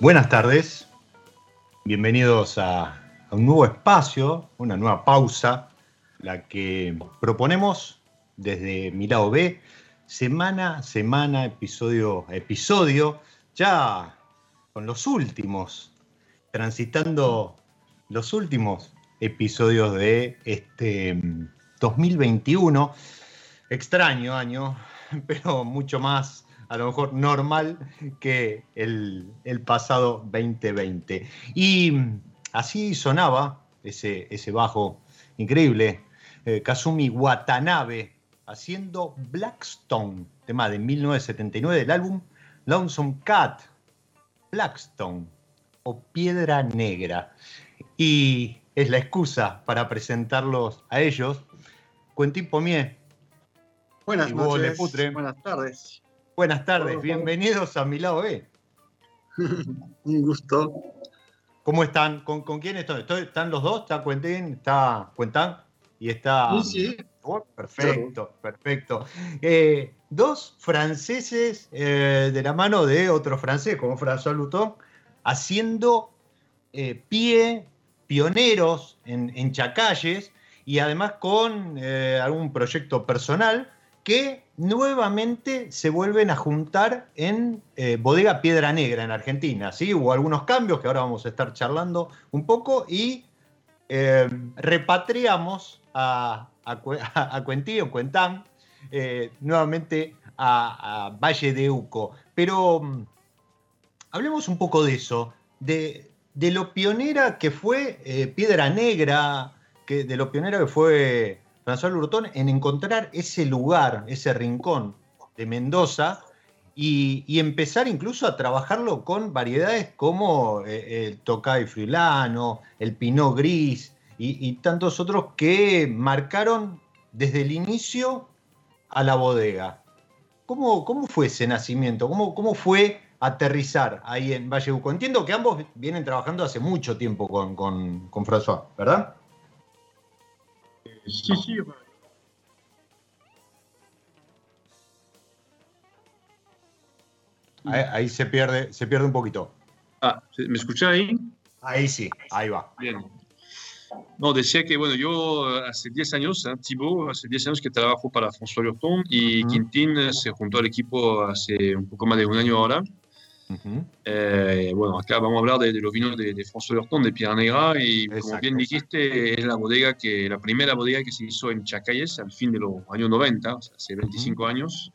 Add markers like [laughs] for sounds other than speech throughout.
Buenas tardes, bienvenidos a, un nuevo espacio, una nueva pausa, la que proponemos desde mi lado B, semana a semana, episodio a episodio, ya con los últimos, transitando los últimos episodios de este 2021. Mm, Extraño año, [laughs] pero mucho más a lo mejor normal que el, pasado 2020. Y así sonaba ese, ese bajo increíble, eh, Kazumi Watanabe, haciendo Blackstone, tema de 1979 del álbum Lonesome Cat, Blackstone o Piedra Negra. Y es la excusa para presentarlos a ellos. Quentin Pomier. Buenas noches. Buenas tardes. Buenas tardes, bienvenidos a mi lado B. [laughs] Un gusto. ¿Cómo están? ¿Con, quién están? ¿Están los dos? ¿Está Quentin? ¿Está Cuentan? Y está. Sí, oh, perfecto, perfecto. Eh, dos franceses eh, de la mano de otro francés, como François Luton, haciendo eh, pie, pioneros en, en, Chacalles y además con algún proyecto personal que nuevamente se vuelven a juntar en eh, Bodega Piedra Negra en Argentina. ¿sí? Hubo algunos cambios que ahora vamos a estar charlando un poco y eh, repatriamos a, a, [laughs] Cuentío, Cuentán, eh, nuevamente a, Valle de Uco. Pero mm, hablemos un poco de eso, de, de lo pionera que fue Piedra Negra, que, de lo pionera que fue François Lurtón en encontrar ese lugar, ese rincón de Mendoza y, empezar incluso a trabajarlo con variedades como eh, el Tocay Frilano, el Pinot Gris y, tantos otros que marcaron desde el inicio a la bodega. ¿Cómo, cómo fue ese nacimiento? ¿Cómo, ¿Cómo fue aterrizar ahí en Valle Uco? Entiendo que ambos vienen trabajando hace mucho tiempo con, con, con François, ¿verdad? Sí, sí. Ahí, se pierde, se pierde un poquito. Ah, ¿me escucha ahí? Ahí sí, ahí va. Bien. No, decía que, bueno, yo hace 10 años, ¿eh? Thibaut, hace 10 años que trabajo para François Lurton y Quintín se juntó al equipo hace un poco más de un año ahora. Eh, bueno, acá vamos a hablar de, los vinos de, François Lurton, de Piedra Negra, y como bien dijiste, es la bodega que, la primera bodega que se hizo en Chacalles al fin de los años 90, o sea, hace 25 años.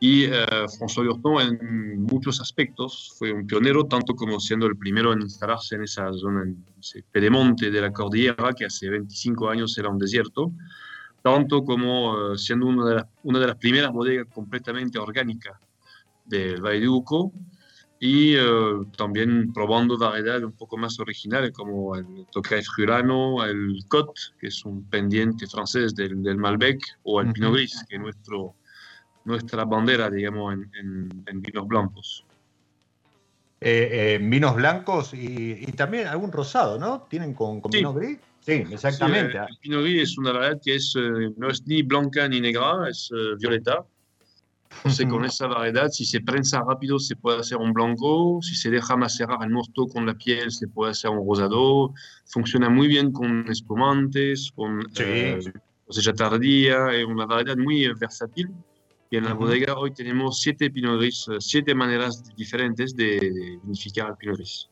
Y eh, François Lurton en muchos aspectos fue un pionero, tanto como siendo el primero en instalarse en esa zona, en ese pedemonte de la cordillera, que hace 25 años era un desierto, tanto como eh, siendo una de, las, una de las primeras bodegas completamente orgánicas del Valle de Uco, y eh, también probando variedades un poco más originales como el Tocay Friulano, el Cot, que es un pendiente francés del, del Malbec, o el Pinot Gris, que es nuestro nuestra bandera, digamos, en, vinos blancos. Eh, eh, vinos blancos y, también algún rosado, ¿no? ¿Tienen con, con Pinot Gris? Sí, exactamente. el Pinot Gris es una variedad que es, eh, no es ni blanca ni negra, es violeta. Entonces, con esa variedad, si se prensa rápido, se puede hacer un blanco. Si se deja macerar el mosto con la piel, se puede hacer un rosado. Funciona muy bien con espumantes, con cosecha tardía. Es una variedad muy versátil. Y en la bodega hoy tenemos siete Pinot Gris, eh, siete maneras diferentes de vinificar el Pinot Gris.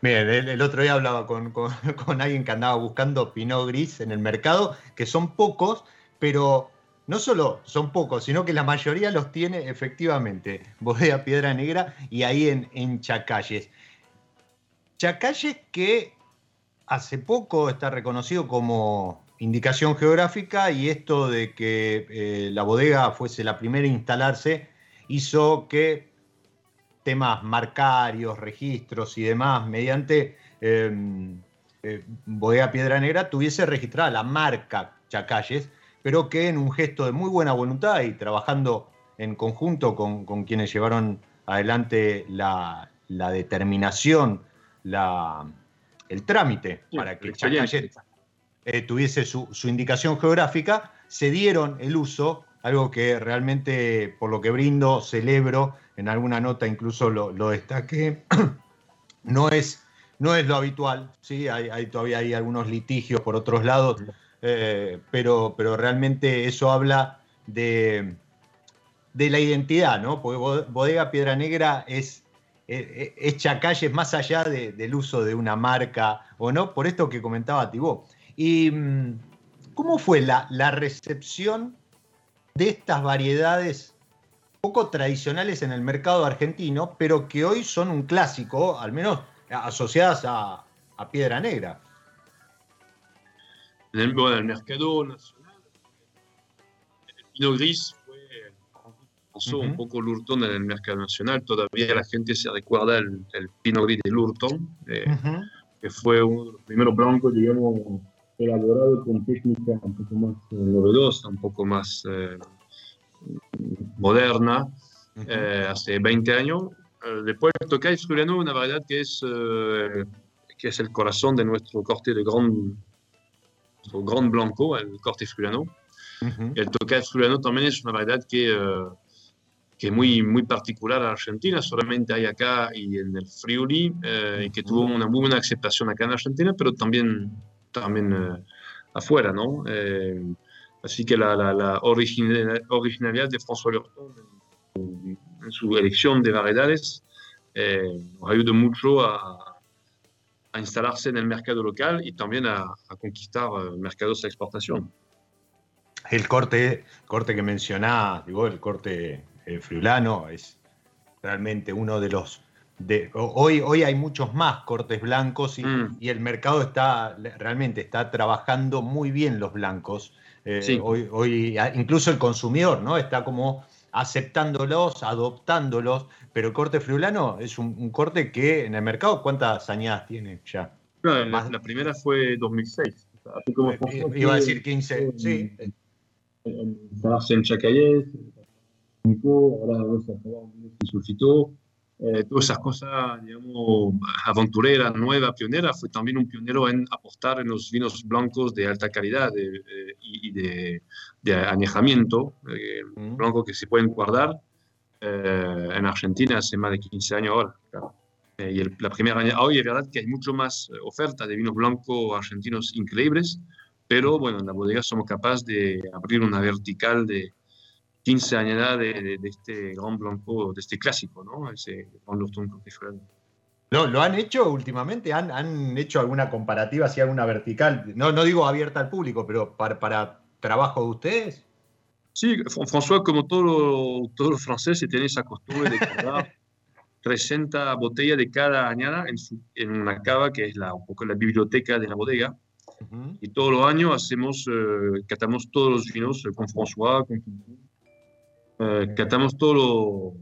Bien, el, otro día hablaba con, con, [laughs] alguien que andaba buscando Pinot Gris en el mercado, que son pocos, pero no solo son pocos, sino que la mayoría los tiene efectivamente Bodega Piedra Negra y ahí en, en Chacalles. Chacalles que hace poco está reconocido como indicación geográfica y esto de que eh, la bodega fuese la primera a instalarse hizo que temas marcarios, registros y demás, mediante em, eh, Bodega Piedra Negra, tuviese registrada la marca Chacalles, pero que en un gesto de muy buena voluntad y trabajando en conjunto con, quienes llevaron adelante la, determinación, la, el trámite para que Chacalles eh, tuviese su, indicación geográfica, se dieron el uso, algo que realmente por lo que brindo, celebro, en alguna nota incluso lo, destaqué, [clears throat] no es, no es lo habitual, ¿sí? hay, todavía hay algunos litigios por otros lados, eh, pero, pero realmente eso habla de, de la identidad, ¿no? porque Bodega Piedra Negra es es Chacalles más allá del uso de una marca o no, por esto que comentaba Tibó. ¿Y mm, cómo fue la, recepción de estas variedades poco tradicionales en el mercado argentino, pero que hoy son un clásico, al menos asociadas a, Piedra Negra? En el, mercado nacional, el Pinot Gris fue, pasó un poco Lurton en el mercado nacional. Todavía la gente se recuerda el, Pinot Gris de Lurton, eh, que fue uno de los primeros blancos, digamos, elaborado con técnica un poco más eh, novedosa, un poco más eh, moderna, hace 20 años. después toca Friulano, una variedad que es, que es el corazón de nuestro corte de Grand, Grand Blanco, el corte Friulano. El Tocay Friulano también es una variedad que, que es muy, muy particular a Argentina, solamente hay acá y en el Friuli, y que tuvo una muy buena aceptación acá en Argentina, pero también también eh, afuera, ¿no? Eh, así que la, la, originalidad de François Lurton en, su elección de variedades eh, nos ayuda mucho a, a, instalarse en el mercado local y también a, conquistar mercados de exportación. El corte, corte que mencionaba, digo, el corte friulano, es realmente uno de los hoy, hoy hay muchos más cortes blancos mm. y, el mercado está realmente está trabajando muy bien los blancos. Eh, hoy, hoy, incluso el consumidor, ¿no? Está como aceptándolos, adoptándolos, pero el corte friulano es un, corte que en el mercado, ¿cuántas añadas tiene ya? la, primera fue 2006. Eh, iba a decir 15, sí. En, en, en Chacayet, ahora vamos a un sulfito, eh, todas esas cosas, digamos, aventureras, nuevas, pioneras, fue también un pionero en apostar en los vinos blancos de alta calidad y, de, de, añejamiento, eh, mm. blancos que se pueden guardar eh, en Argentina hace más de 15 años ahora. y la primera añada, hoy es verdad que hay mucho más oferta de vinos blancos argentinos increíbles, pero bueno, en la bodega somos capaces de abrir una vertical de 15 añadas de, de, este Gran Blanco, de este clásico, ¿no? Ese Grand Lurton ¿Lo, ¿Lo han hecho últimamente? ¿Han, ¿Han, hecho alguna comparativa, si alguna vertical? No, no digo abierta al público, pero para, para trabajo de ustedes. Sí, François, como todo, todos los franceses, tiene esa costumbre de guardar 300 [laughs] botellas de cada añada en, su, en, una cava que es la, un poco la biblioteca de la bodega. Uh -huh. Y todos los años hacemos, eh, catamos todos los vinos con François, con eh, catamos todo lo,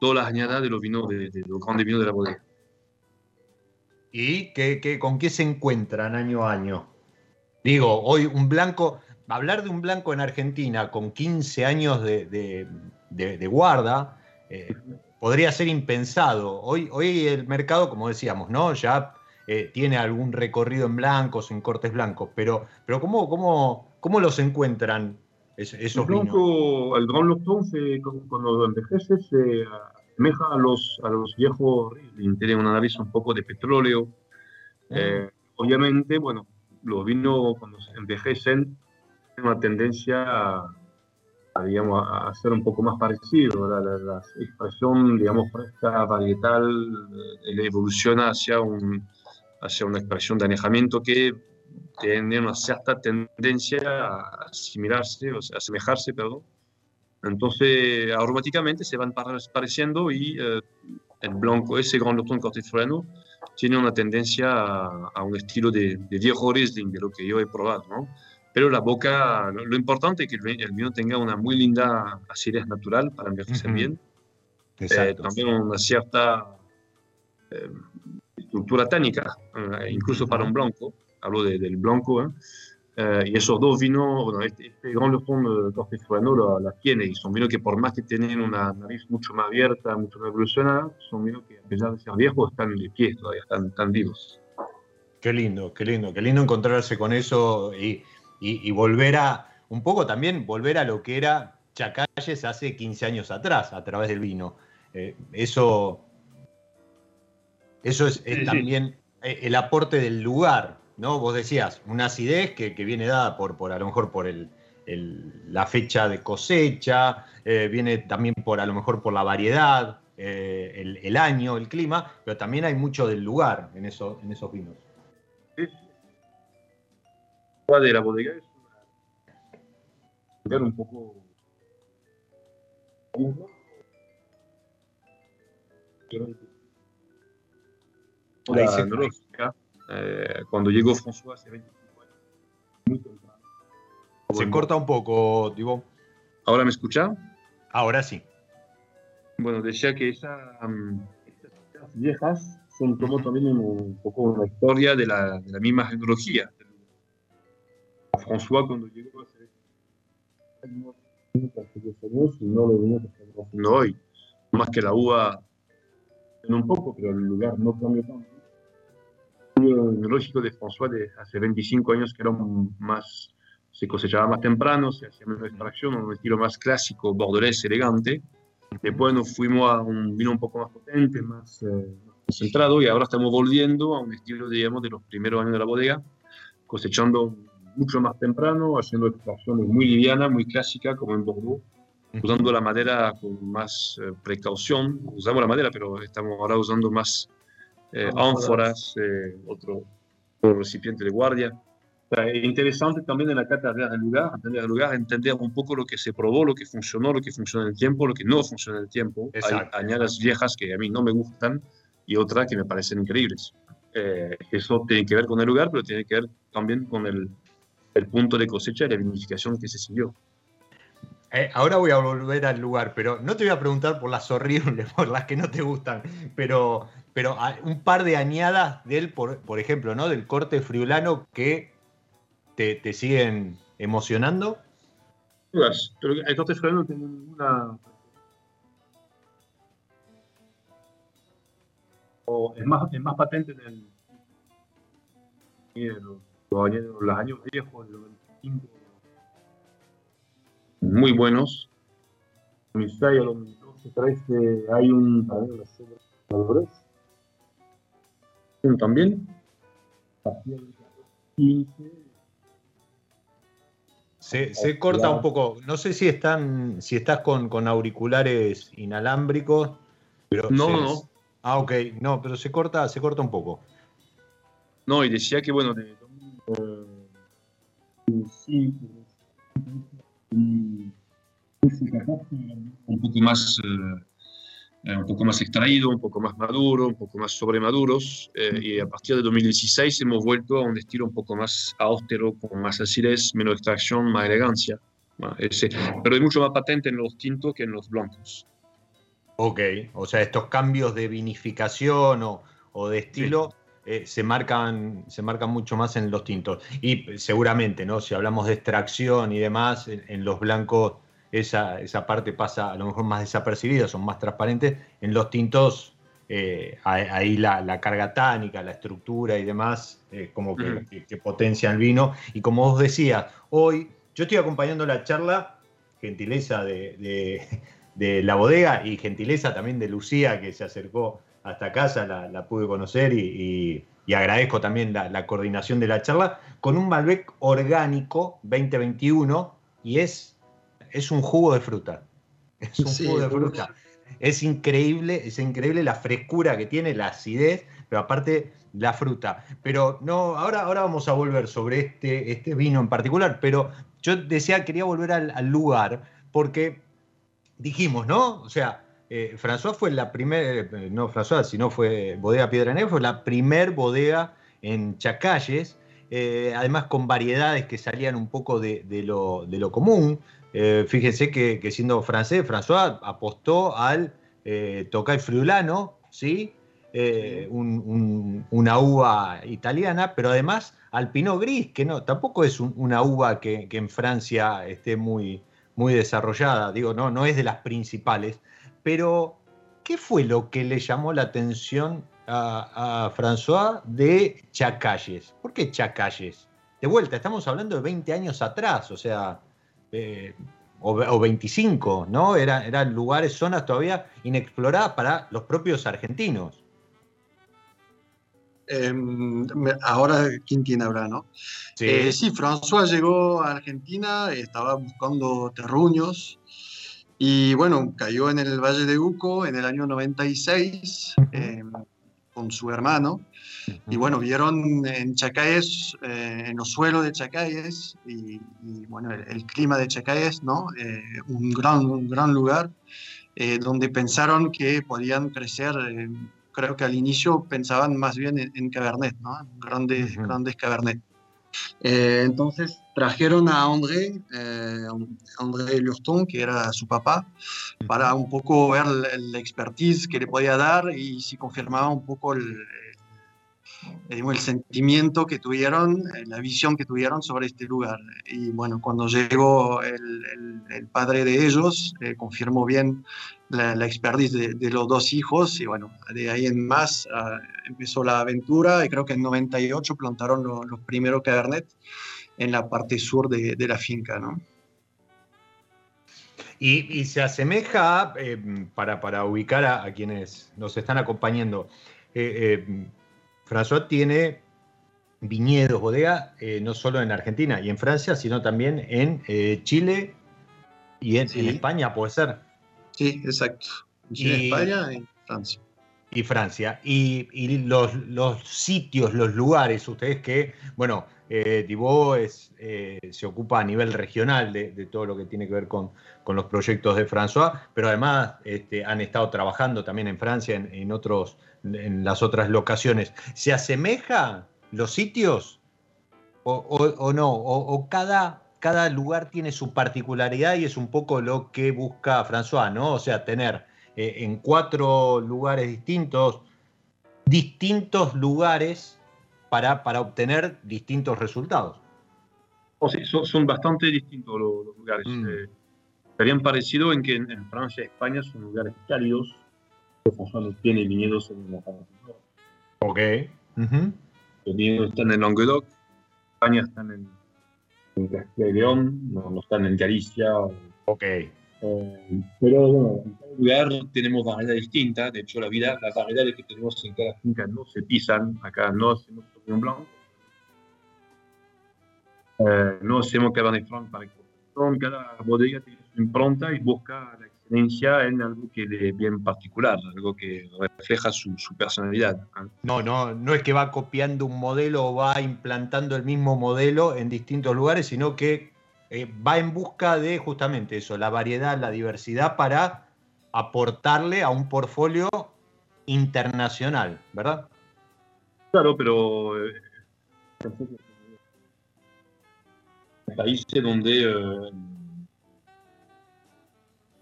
todas las añadas de los vinos, de, de, los grandes vinos de la bodega. ¿Y qué, con qué se encuentran año a año? Digo, hoy un blanco, hablar de un blanco en Argentina con 15 años de, de guarda eh, podría ser impensado. Hoy, hoy el mercado, como decíamos, ¿no? ya eh, tiene algún recorrido en blancos, en cortes blancos, pero, pero ¿cómo, cómo, cómo los encuentran es, esos el blanco, El Grand Lurton, cuando envejece, se asemeja a los, a los viejos Riesling. Tiene una nariz un poco de petróleo. Mm. Eh, obviamente, bueno, los vinos cuando se envejecen tienen una tendencia a, a, digamos, a ser un poco más parecido. La, la, la expresión, digamos, fresca, varietal, eh, evoluciona hacia, un, hacia una expresión de anejamiento que tiene una cierta tendencia a asimilarse, o sea, asemejarse, perdón. Entonces, aromáticamente se van pareciendo y eh, el blanco, ese Grand Lurton Cortés Floriano, tiene una tendencia a, a, un estilo de, de viejo Riesling, de lo que yo he probado, ¿no? Pero la boca, lo, lo importante es que el, el, vino tenga una muy linda acidez natural para envejecer uh -huh. bien. Eh, también una cierta eh, estructura tánica, eh, incluso para un blanco hablo de, del blanco, ¿eh? Eh, y esos dos vinos, bueno, este, este de Cortés Floriano la, la, tiene, y son vinos que por más que tienen una nariz mucho más abierta, mucho más evolucionada, son vinos que a pesar de ser viejos están de pie todavía, están, están vivos. Qué lindo, qué lindo, qué lindo encontrarse con eso y, y, y, volver a, un poco también, volver a lo que era Chacalles hace 15 años atrás, a través del vino. Eh, eso, eso es, es sí, también sí. el aporte del lugar, ¿no? Vos decías, una acidez que, que viene dada por, por, a lo mejor por el, el, la fecha de cosecha, eh, viene también por a lo mejor por la variedad, eh, el, el, año, el clima, pero también hay mucho del lugar en, eso, en esos vinos. Sí. de la bodega es una... un poco la eh, cuando llegó François hace 25 años. Muy temprano. Se bueno, corta un poco, Tibón. ¿Ahora me escucha? Ahora sí. Bueno, decía que esa, um, estas viejas son como también un, un, poco una historia de la, de la misma genealogía. François cuando llegó hace 25 años no lo hoy. Más que la uva en un poco, pero el lugar no cambió tanto lógico de François de hace 25 años que era más, se cosechaba más temprano, se hacía menos extracción, un estilo más clásico, bordelés, elegante. Después nos fuimos a un vino un poco más potente, más eh, concentrado, y ahora estamos volviendo a un estilo, digamos, de los primeros años de la bodega, cosechando mucho más temprano, haciendo extracciones muy livianas, muy clásicas, como en Bordeaux, usando la madera con más eh, precaución. Usamos la madera, pero estamos ahora usando más eh, ánforas, eh, otro, otro, recipiente de guardia. O sea, es interesante también en la cata del lugar, entender el lugar, entender un poco lo que se probó, lo que funcionó, lo que funciona en el tiempo, lo que no funciona en el tiempo. Exacto. Hay añadas viejas que a mí no me gustan y otras que me parecen increíbles. Eh, eso tiene que ver con el lugar, pero tiene que ver también con el, el punto de cosecha y la vinificación que se siguió. Eh, ahora voy a volver al lugar, pero no te voy a preguntar por las horribles, [laughs] por las que no te gustan, pero, pero un par de añadas de él, por, por ejemplo, ¿no? Del corte friulano que te, te siguen emocionando. El corte friulano no tiene ninguna. O es, más, es más patente en el. En los, los años viejos, los 25 muy buenos. En Misaya, los 12, 13, hay un. También. Se, corta un poco. No sé si están, si estás con, con auriculares inalámbricos. Pero no, no. Ah, ok. No, pero se corta, se corta un poco. No, y decía que bueno, sí, un poco más eh, un poco más extraído, un poco más maduro, un poco más sobremaduros, eh, y a partir de 2016 hemos vuelto a un estilo un poco más austero, con más acidez, menos extracción, más elegancia. pero es mucho más patente en los tintos que en los blancos. Ok, o sea, estos cambios de vinificación o, de estilo eh, se, marcan, se marcan mucho más en los tintos. Y seguramente, ¿no? Si hablamos de extracción y demás, en los blancos esa, esa parte pasa a lo mejor más desapercibida, son más transparentes. En los tintos, eh, ahí la, carga tánica, la estructura y demás, eh, como que, que, potencia el vino. Y como vos decías, hoy yo estoy acompañando la charla, gentileza de, la bodega y gentileza también de Lucía, que se acercó hasta casa, la, pude conocer y, agradezco también la, la, coordinación de la charla, con un Malbec orgánico 2021 y es es un jugo de fruta. Es un jugo de fruta. Es increíble, es increíble la frescura que tiene, la acidez, pero aparte la fruta. Pero no, ahora, ahora vamos a volver sobre este, este vino en particular, pero yo decía, quería volver al, lugar, porque dijimos, ¿no? O sea, eh, François fue la primera, eh, no François, sino fue Bodega Piedra Negra, fue la primer bodega en Chacalles, eh, además con variedades que salían un poco de, lo, de lo común. Eh, fíjense que, siendo francés, François apostó al eh, Tocay Friulano, ¿sí? Eh, una uva italiana, pero además al Pinot Gris, que no, tampoco es una uva que, en Francia esté muy, muy desarrollada, digo, no, no es de las principales, pero ¿qué fue lo que le llamó la atención a, François de Chacalles? ¿Por qué Chacalles? De vuelta, estamos hablando de 20 años atrás, o sea, eh, o, 25, ¿no? eran lugares, zonas todavía inexploradas para los propios argentinos. Em, ahora, ¿quién habla, no? Sí. Eh, sí, François llegó a Argentina, estaba buscando terruños y bueno, cayó en el Valle de Uco en el año 96 em, con su hermano y bueno, vieron en Chacaes, eh, en los suelos de Chacaes, y, bueno, el, clima de Chacaes, ¿no? Eh, un, gran, un gran lugar eh, donde pensaron que podían crecer, creo que al inicio pensaban más bien en, Cabernet, ¿no? Grandes, grandes Cabernet. entonces trajeron a André, André Lurton, que era su papá, para un poco ver la expertise que le podía dar y si confirmaba un poco el, el sentimiento que tuvieron, eh, la visión que tuvieron sobre este lugar. Y bueno, cuando llegó el, el, padre de ellos, eh, confirmó bien la, la expertise de, los dos hijos y bueno, de ahí en más ah, empezó la aventura y creo que en 98 plantaron los primeros Cabernet en la parte sur de, de la finca, ¿no? Y, y se asemeja, eh, para, para, ubicar a, a, quienes nos están acompañando, François tiene viñedos, bodega, eh, no solo en Argentina y en Francia, sino también en eh, Chile y en, España, puede ser. Sí, exacto. y, España y Francia. Y Francia. Y, los, sitios, los lugares, ustedes que, bueno, eh, eh, se ocupa a nivel regional de, todo lo que tiene que ver con, los proyectos de François, pero además este, han estado trabajando también en Francia en en las otras locaciones. ¿Se asemeja los sitios o, no? O, cada, cada lugar tiene su particularidad y es un poco lo que busca François, ¿no? O sea, tener eh, en cuatro lugares distintos, distintos lugares para, para obtener distintos resultados. Oh, sí, son, bastante distintos los, lugares. Mm. Eh, serían parecidos en que en Francia y España son lugares cálidos, tiene viñedos en la Ok. Los viñedos están en Languedoc, España están en, en Castilla y León, no, están en Galicia. Ok. Eh, pero bueno, en cada lugar tenemos variedades distintas. De hecho, la vida, las variedades que tenemos en cada finca no se pisan. Acá no hacemos Sauvignon Blanc. Eh, no hacemos Cabernet Franc para exportación. Cada bodega tiene su impronta y busca la excelencia en algo que es bien particular, algo que refleja su, su, personalidad. No, no, no es que va copiando un modelo o va implantando el mismo modelo en distintos lugares, sino que eh, va en busca de justamente eso, la variedad, la diversidad para aportarle a un portfolio internacional, ¿verdad? Claro, pero eh, países donde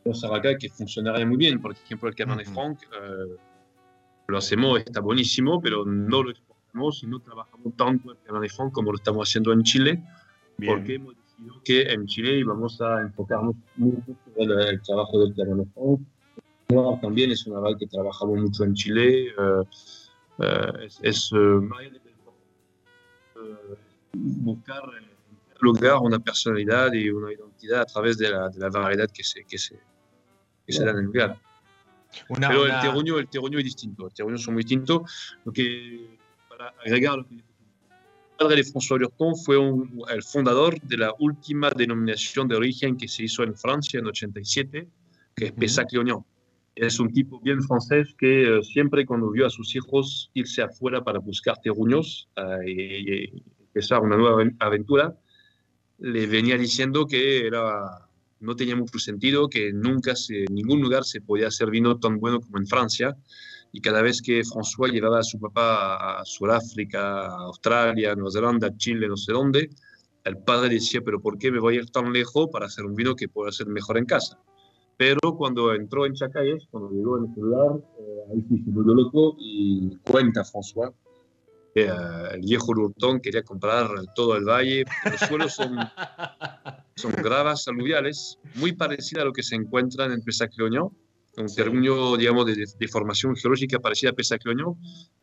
eh, acá que funcionaría muy bien, por ejemplo el Cabernet Franc, eh, lo hacemos, está buenísimo, pero no lo exportamos y no trabajamos tanto el Cabernet Franc como lo estamos haciendo en Chile, porque hemos que en Chile vamos a enfocarnos mucho sobre el, trabajo del Franc. También es una val que trabajamos mucho en Chile. Eh, eh, es, uh, buscar en lugar una personalidad y una identidad a través de la, de la variedad que se, que se, que se da en el lugar. Pero el terruño, el terruño es distinto, el terruño son muy distintos. Lo que, para agregar lo que padre de François Lurton fue el fundador de la última denominación de origen que se hizo en Francia en 87, que es Pessac-Léognan. Es un tipo bien francés que eh, siempre cuando vio a sus hijos irse afuera para buscar terruños uh, y, empezar una nueva aventura, le venía diciendo que era, no tenía mucho sentido, que nunca en ningún lugar se podía hacer vino tan bueno como en Francia, y cada vez que François llevaba a su papá a Sudáfrica, a Australia, Nueva Zelanda, Chile, no sé dónde, el padre decía, pero ¿por qué me voy a ir tan lejos para hacer un vino que pueda ser mejor en casa? Pero cuando entró en Chacayes, cuando llegó en el celular, eh, ahí sí se volvió loco y cuenta François que eh, el viejo Lurton quería comprar todo el valle. Los suelos son, son gravas aluviales, muy parecidas a lo que se encuentra en el Pessac-Léognan, un sí. terruño, digamos, de, de, formación geológica parecida a Pessac-Léognan,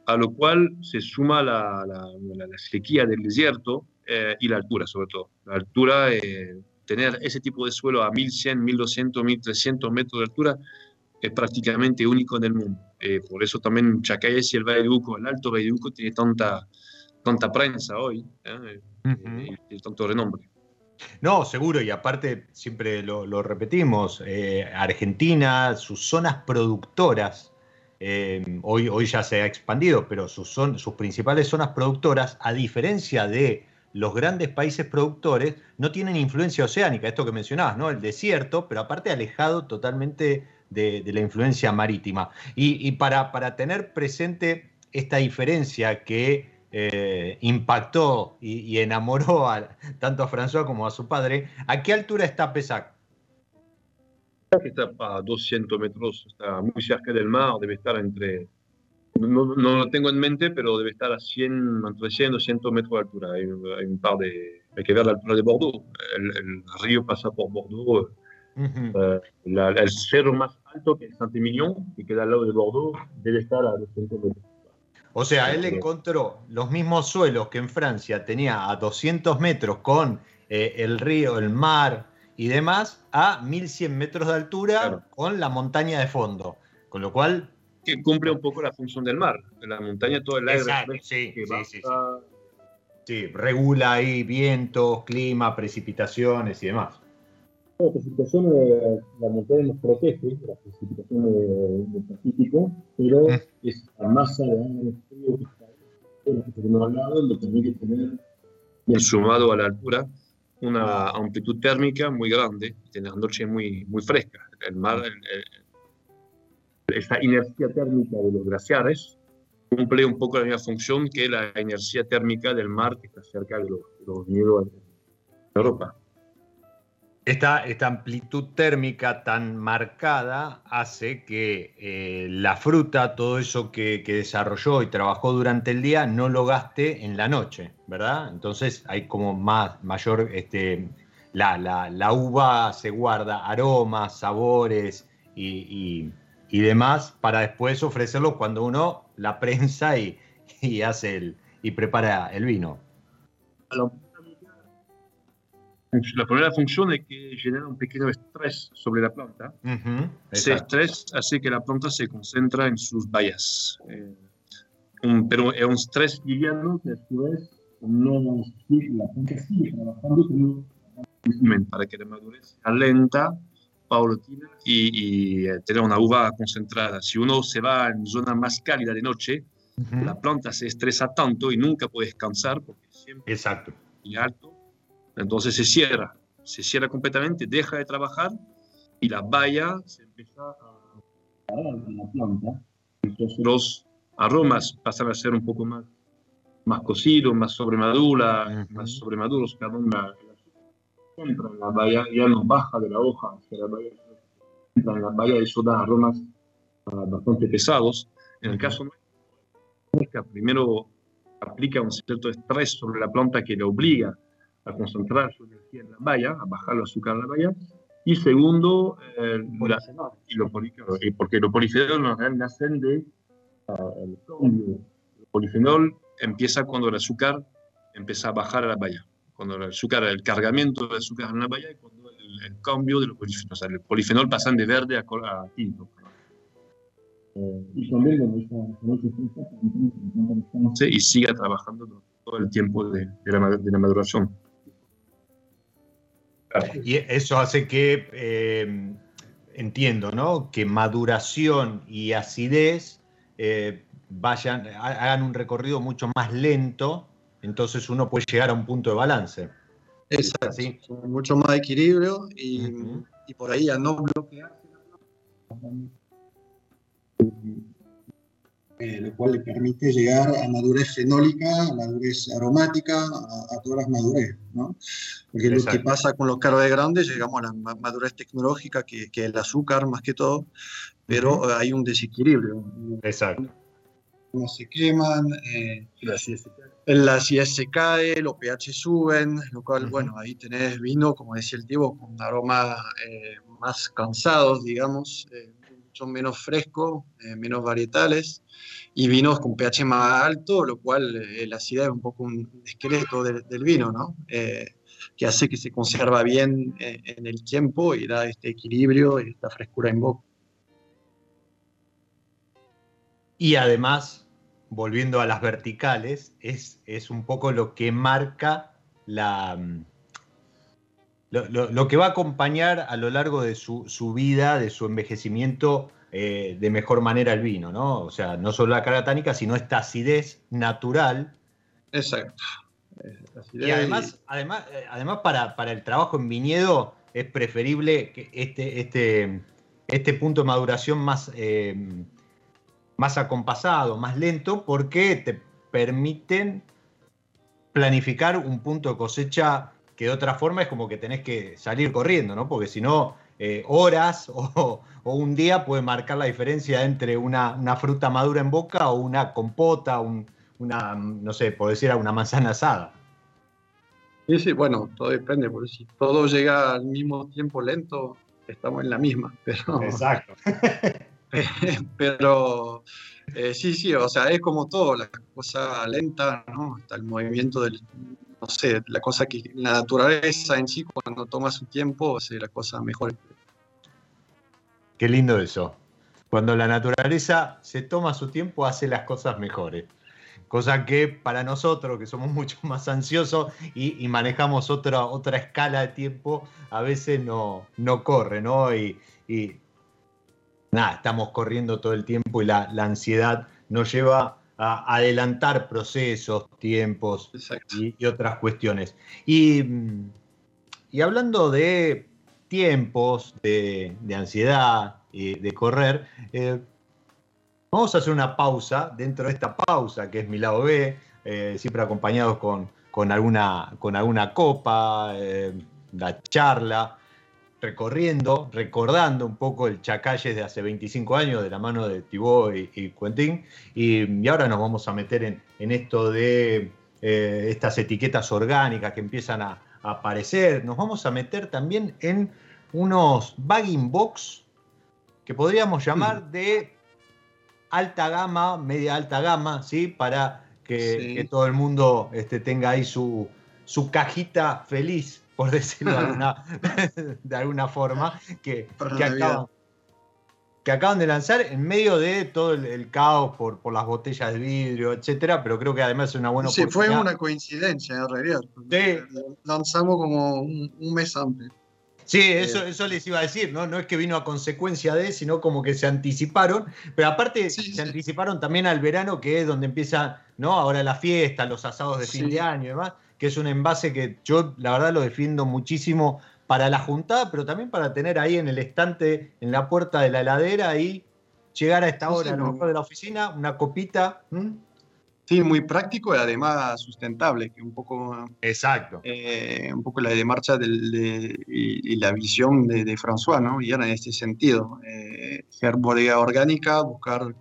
a lo cual se suma la, la, la, la sequía del desierto eh, y la altura, sobre todo. La altura, eh, tener ese tipo de suelo a 1100, 1200, 1300 metros de altura es prácticamente único en el mundo. Eh, por eso también Chacayes y el Valle de Uco, el Alto Valle de Uco, tiene tanta, tanta prensa hoy uh -huh. y, y tanto renombre. No, seguro, y aparte siempre lo, repetimos, eh, Argentina, sus zonas productoras, eh, hoy, hoy ya se ha expandido, pero sus, son, sus principales zonas productoras, a diferencia de los grandes países productores, no tienen influencia oceánica, esto que mencionabas, ¿no? El desierto, pero aparte alejado totalmente de, de la influencia marítima. Y, y para, para tener presente esta diferencia que eh, impactó y, y enamoró a, tanto a François como a su padre. ¿A qué altura está Pesac? Está a 200 metros, está muy cerca del mar, debe estar entre, no, no, lo tengo en mente, pero debe estar a 100, entre 100 y 200 metros de altura. Hay, hay, un par de, hay que ver la altura de Bordeaux. El, el río pasa por Bordeaux. Uh -huh. la, el cerro más alto, que es Saint-Emilion, que queda al lado de Bordeaux, debe estar a 200 metros. O sea, él encontró los mismos suelos que en Francia tenía a 200 metros con eh, el río, el mar y demás, a 1100 metros de altura claro. con la montaña de fondo. Con lo cual. Que cumple un poco la función del mar. La montaña, todo el aire. Exacto, sí, que sí, sí, sí. sí, regula ahí vientos, clima, precipitaciones y demás. La precipitación, eh, la montaña nos protege, la precipitación del Pacífico, pero es la masa de aire frío que está que tener y sumado a la altura una amplitud térmica muy grande, tener noche muy, muy fresca. El mar, el, el, esta inercia térmica de los glaciares cumple un poco la misma función que la inercia térmica del mar que está cerca de los, de los de Europa. Esta, amplitud térmica tan marcada hace que eh, la fruta, todo eso que, desarrolló y trabajó durante el día, no lo gaste en la noche, ¿verdad? Entonces hay como más, mayor, este, la, la, la uva se guarda aromas, sabores y, demás para después ofrecerlo cuando uno la prensa y hace el, y prepara el vino. La primera función es que genera un pequeño estrés sobre la planta. Ese estrés hace que la planta se concentre en sus bayas. Eh, pero es un estrés liviano que a su vez no la planta sigue trabajando para que la madurez sea lenta, paulatina y, y, eh, tener una uva concentrada. Si uno se va en zona más cálida de noche, la planta se estresa tanto y nunca puede descansar porque siempre Exacto. y alto entonces se cierra, se cierra completamente, deja de trabajar y la valla se empieza a en la planta. Entonces los aromas pasan a ser un poco más, más cocidos, más sobremadura, más sobremaduros, perdón, la, entra en la valla, ya no baja de la hoja la valla, entra en la valla y eso da aromas ah, bastante pesados. En el caso nuestro, primero aplica un cierto estrés sobre la planta que le obliga a concentrar su energía en la valla, a bajar el azúcar en la valla. Y segundo, eh, y lo porque los polifenoles nacen de uh, el cambio. El polifenol empieza cuando el azúcar empieza a bajar a la valla. Cuando el azúcar, el cargamento de azúcar en la valla y cuando el, cambio de los polifenoles. O sea, el polifenol pasan de verde a, a tinto. Y también y siga trabajando todo el tiempo de, de, la, de la maduración. Y eso hace que, eh, entiendo, ¿no? Que maduración y acidez eh, vayan, hagan un recorrido mucho más lento, entonces uno puede llegar a un punto de balance. Exacto, ¿sí? mucho más equilibrio y, y por ahí a no bloquear eh, lo cual le permite llegar a madurez fenólica, a madurez aromática, a, todas las madurez, ¿no? Porque lo que pasa con los de grandes, llegamos a la madurez tecnológica, que, que el azúcar más que todo, pero hay un desequilibrio. Exacto. No se queman, eh, la acidez se cae, los pH suben, lo cual, bueno, ahí tenés vino, como decía el tío, con aromas eh, más cansados, digamos, eh, mucho menos frescos, menos varietales y vinos con pH más alto, lo cual eh, la acidez es un poco un esqueleto del, vino, ¿no? Eh, que hace que se conserva bien eh, en el tiempo y da este equilibrio y esta frescura en boca. Y además, volviendo a las verticales, es, es un poco lo que marca la, mm, lo, que va a acompañar a lo largo de su, su vida, de su envejecimiento, eh, de mejor manera el vino, ¿no? O sea, no solo la carga tánica, sino esta acidez natural. Exacto. y además, además, eh, además para, el trabajo en viñedo es preferible que este, este, este punto de maduración más, eh, más acompasado, más lento, porque te permiten planificar un punto de cosecha que de otra forma es como que tenés que salir corriendo, ¿no? Porque si no, eh, horas [laughs] o, un día puede marcar la diferencia entre una, fruta madura en boca o una compota, una, no sé, por decir una manzana asada. Sí, sí, bueno, todo depende, porque si todo llega al mismo tiempo lento, estamos en la misma. [laughs] Pero, Exacto. [laughs] pero eh, sí, sí, o sea, es como todo, la cosa lenta, ¿no? Hasta el movimiento del, no sé, la cosa que la naturaleza en sí, cuando toma su tiempo, hace la cosa mejor. Qué lindo eso. Cuando la naturaleza se toma su tiempo, hace las cosas mejores. Cosa que para nosotros, que somos [laughs] mucho más ansiosos y, manejamos otra, otra escala de tiempo, a veces no, no corre, ¿no? Y, nada, estamos corriendo todo el tiempo y la, ansiedad nos lleva a adelantar procesos, tiempos y, otras cuestiones. Y, y hablando de tiempos de, ansiedad y de correr, eh, vamos a hacer una pausa dentro de esta pausa que es mi lado B, eh, siempre acompañados con, con, alguna, con alguna copa, eh, la charla, recorriendo, recordando un poco el Chacalles de hace 25 años de la mano de Thibaut y, y Quentin. Y, ahora nos vamos a meter en, esto de estas etiquetas orgánicas que empiezan a, aparecer. Nos vamos a meter también en unos bagging box que podríamos llamar de alta gama, media alta gama, ¿sí? Para que, todo el mundo este, tenga ahí su, su, cajita feliz por decirlo de [laughs] alguna, [laughs] de alguna forma, que, que acaban, que acaban de lanzar en medio de todo el, caos por, por, las botellas de vidrio, etcétera, pero creo que además es una buena sí, fue una coincidencia en realidad. Lanzamos como un, mes antes. Sí, eso, eso les iba a decir, ¿no? No es que vino a consecuencia de, sino como que se anticiparon, pero aparte se anticiparon también al verano, que es donde empieza, ¿no? Ahora la fiesta, los asados de fin de año y demás, que es un envase que yo la verdad lo defiendo muchísimo para la juntada, pero también para tener ahí en el estante, en la puerta de la heladera y llegar a esta hora, a lo mejor de la oficina, una copita. Sí, muy práctico y además sustentable, que un poco. Exacto. Eh, un poco la de marcha de, y, la visión de, François, ¿no? Y era en este sentido. Eh, ser bodega orgánica, buscar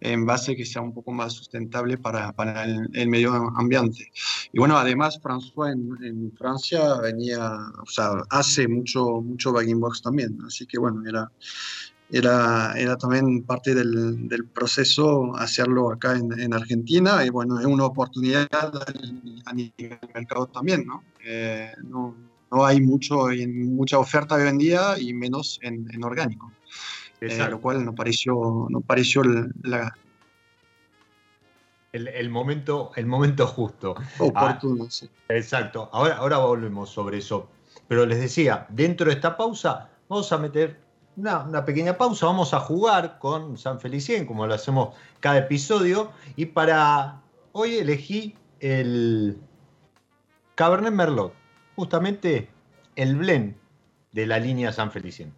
envase que sea un poco más sustentable para, para el, medio ambiente. Y bueno, además François en, Francia venía, o sea, hace mucho, mucho bagging box también, así que bueno, era, era, era también parte del, del proceso hacerlo acá en, en, Argentina y bueno, es una oportunidad a nivel mercado también, ¿no? Eh, no, no, hay mucho, mucha oferta hoy en día y menos en, en orgánico. Eh, lo cual no pareció, no pareció la, el, momento, el momento justo. Oportuno, ah, sí. Exacto. Ahora, ahora volvemos sobre eso. Pero les decía, dentro de esta pausa, vamos a meter una, una, pequeña pausa, vamos a jugar con San Felicien, como lo hacemos cada episodio. Y para hoy elegí el Cabernet Merlot, justamente el blend de la línea San Felicien.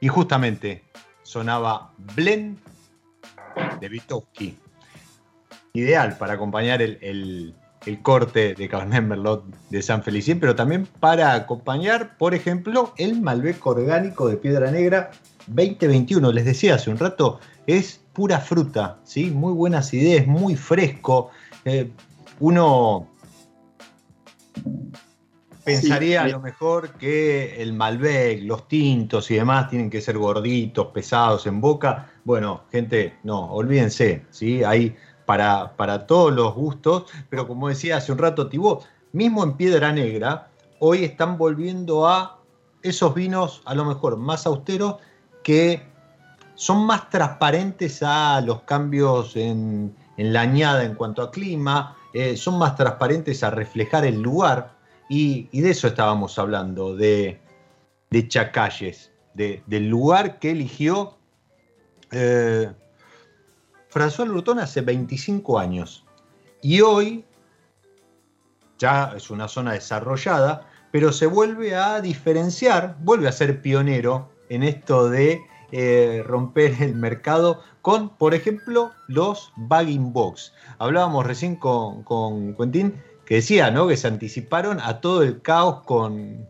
Y justamente sonaba Blend de Vitowski. Ideal para acompañar el, corte de Cabernet Merlot de San Felicien, pero también para acompañar, por ejemplo, el Malbec orgánico de Piedra Negra 2021. Les decía hace un rato, es pura fruta, ¿sí? muy buenas ideas, muy fresco. Eh, uno pensaría a lo mejor que el Malbec, los tintos y demás tienen que ser gorditos, pesados en boca. Bueno, gente, no, olvídense, ¿sí? Hay para, para todos los gustos, pero como decía hace un rato Tibó, mismo en Piedra Negra, hoy están volviendo a esos vinos a lo mejor más austeros que son más transparentes a los cambios en, la añada en cuanto a clima, eh, son más transparentes a reflejar el lugar y, de eso estábamos hablando, de, de Chacalles, del lugar que eligió eh, François Lurton hace 25 años y hoy ya es una zona desarrollada, pero se vuelve a diferenciar, vuelve a ser pionero en esto de eh, romper el mercado con, por ejemplo, los bagging box. Hablábamos recién con, con Quentin que decía, ¿no? Que se anticiparon a todo el caos con,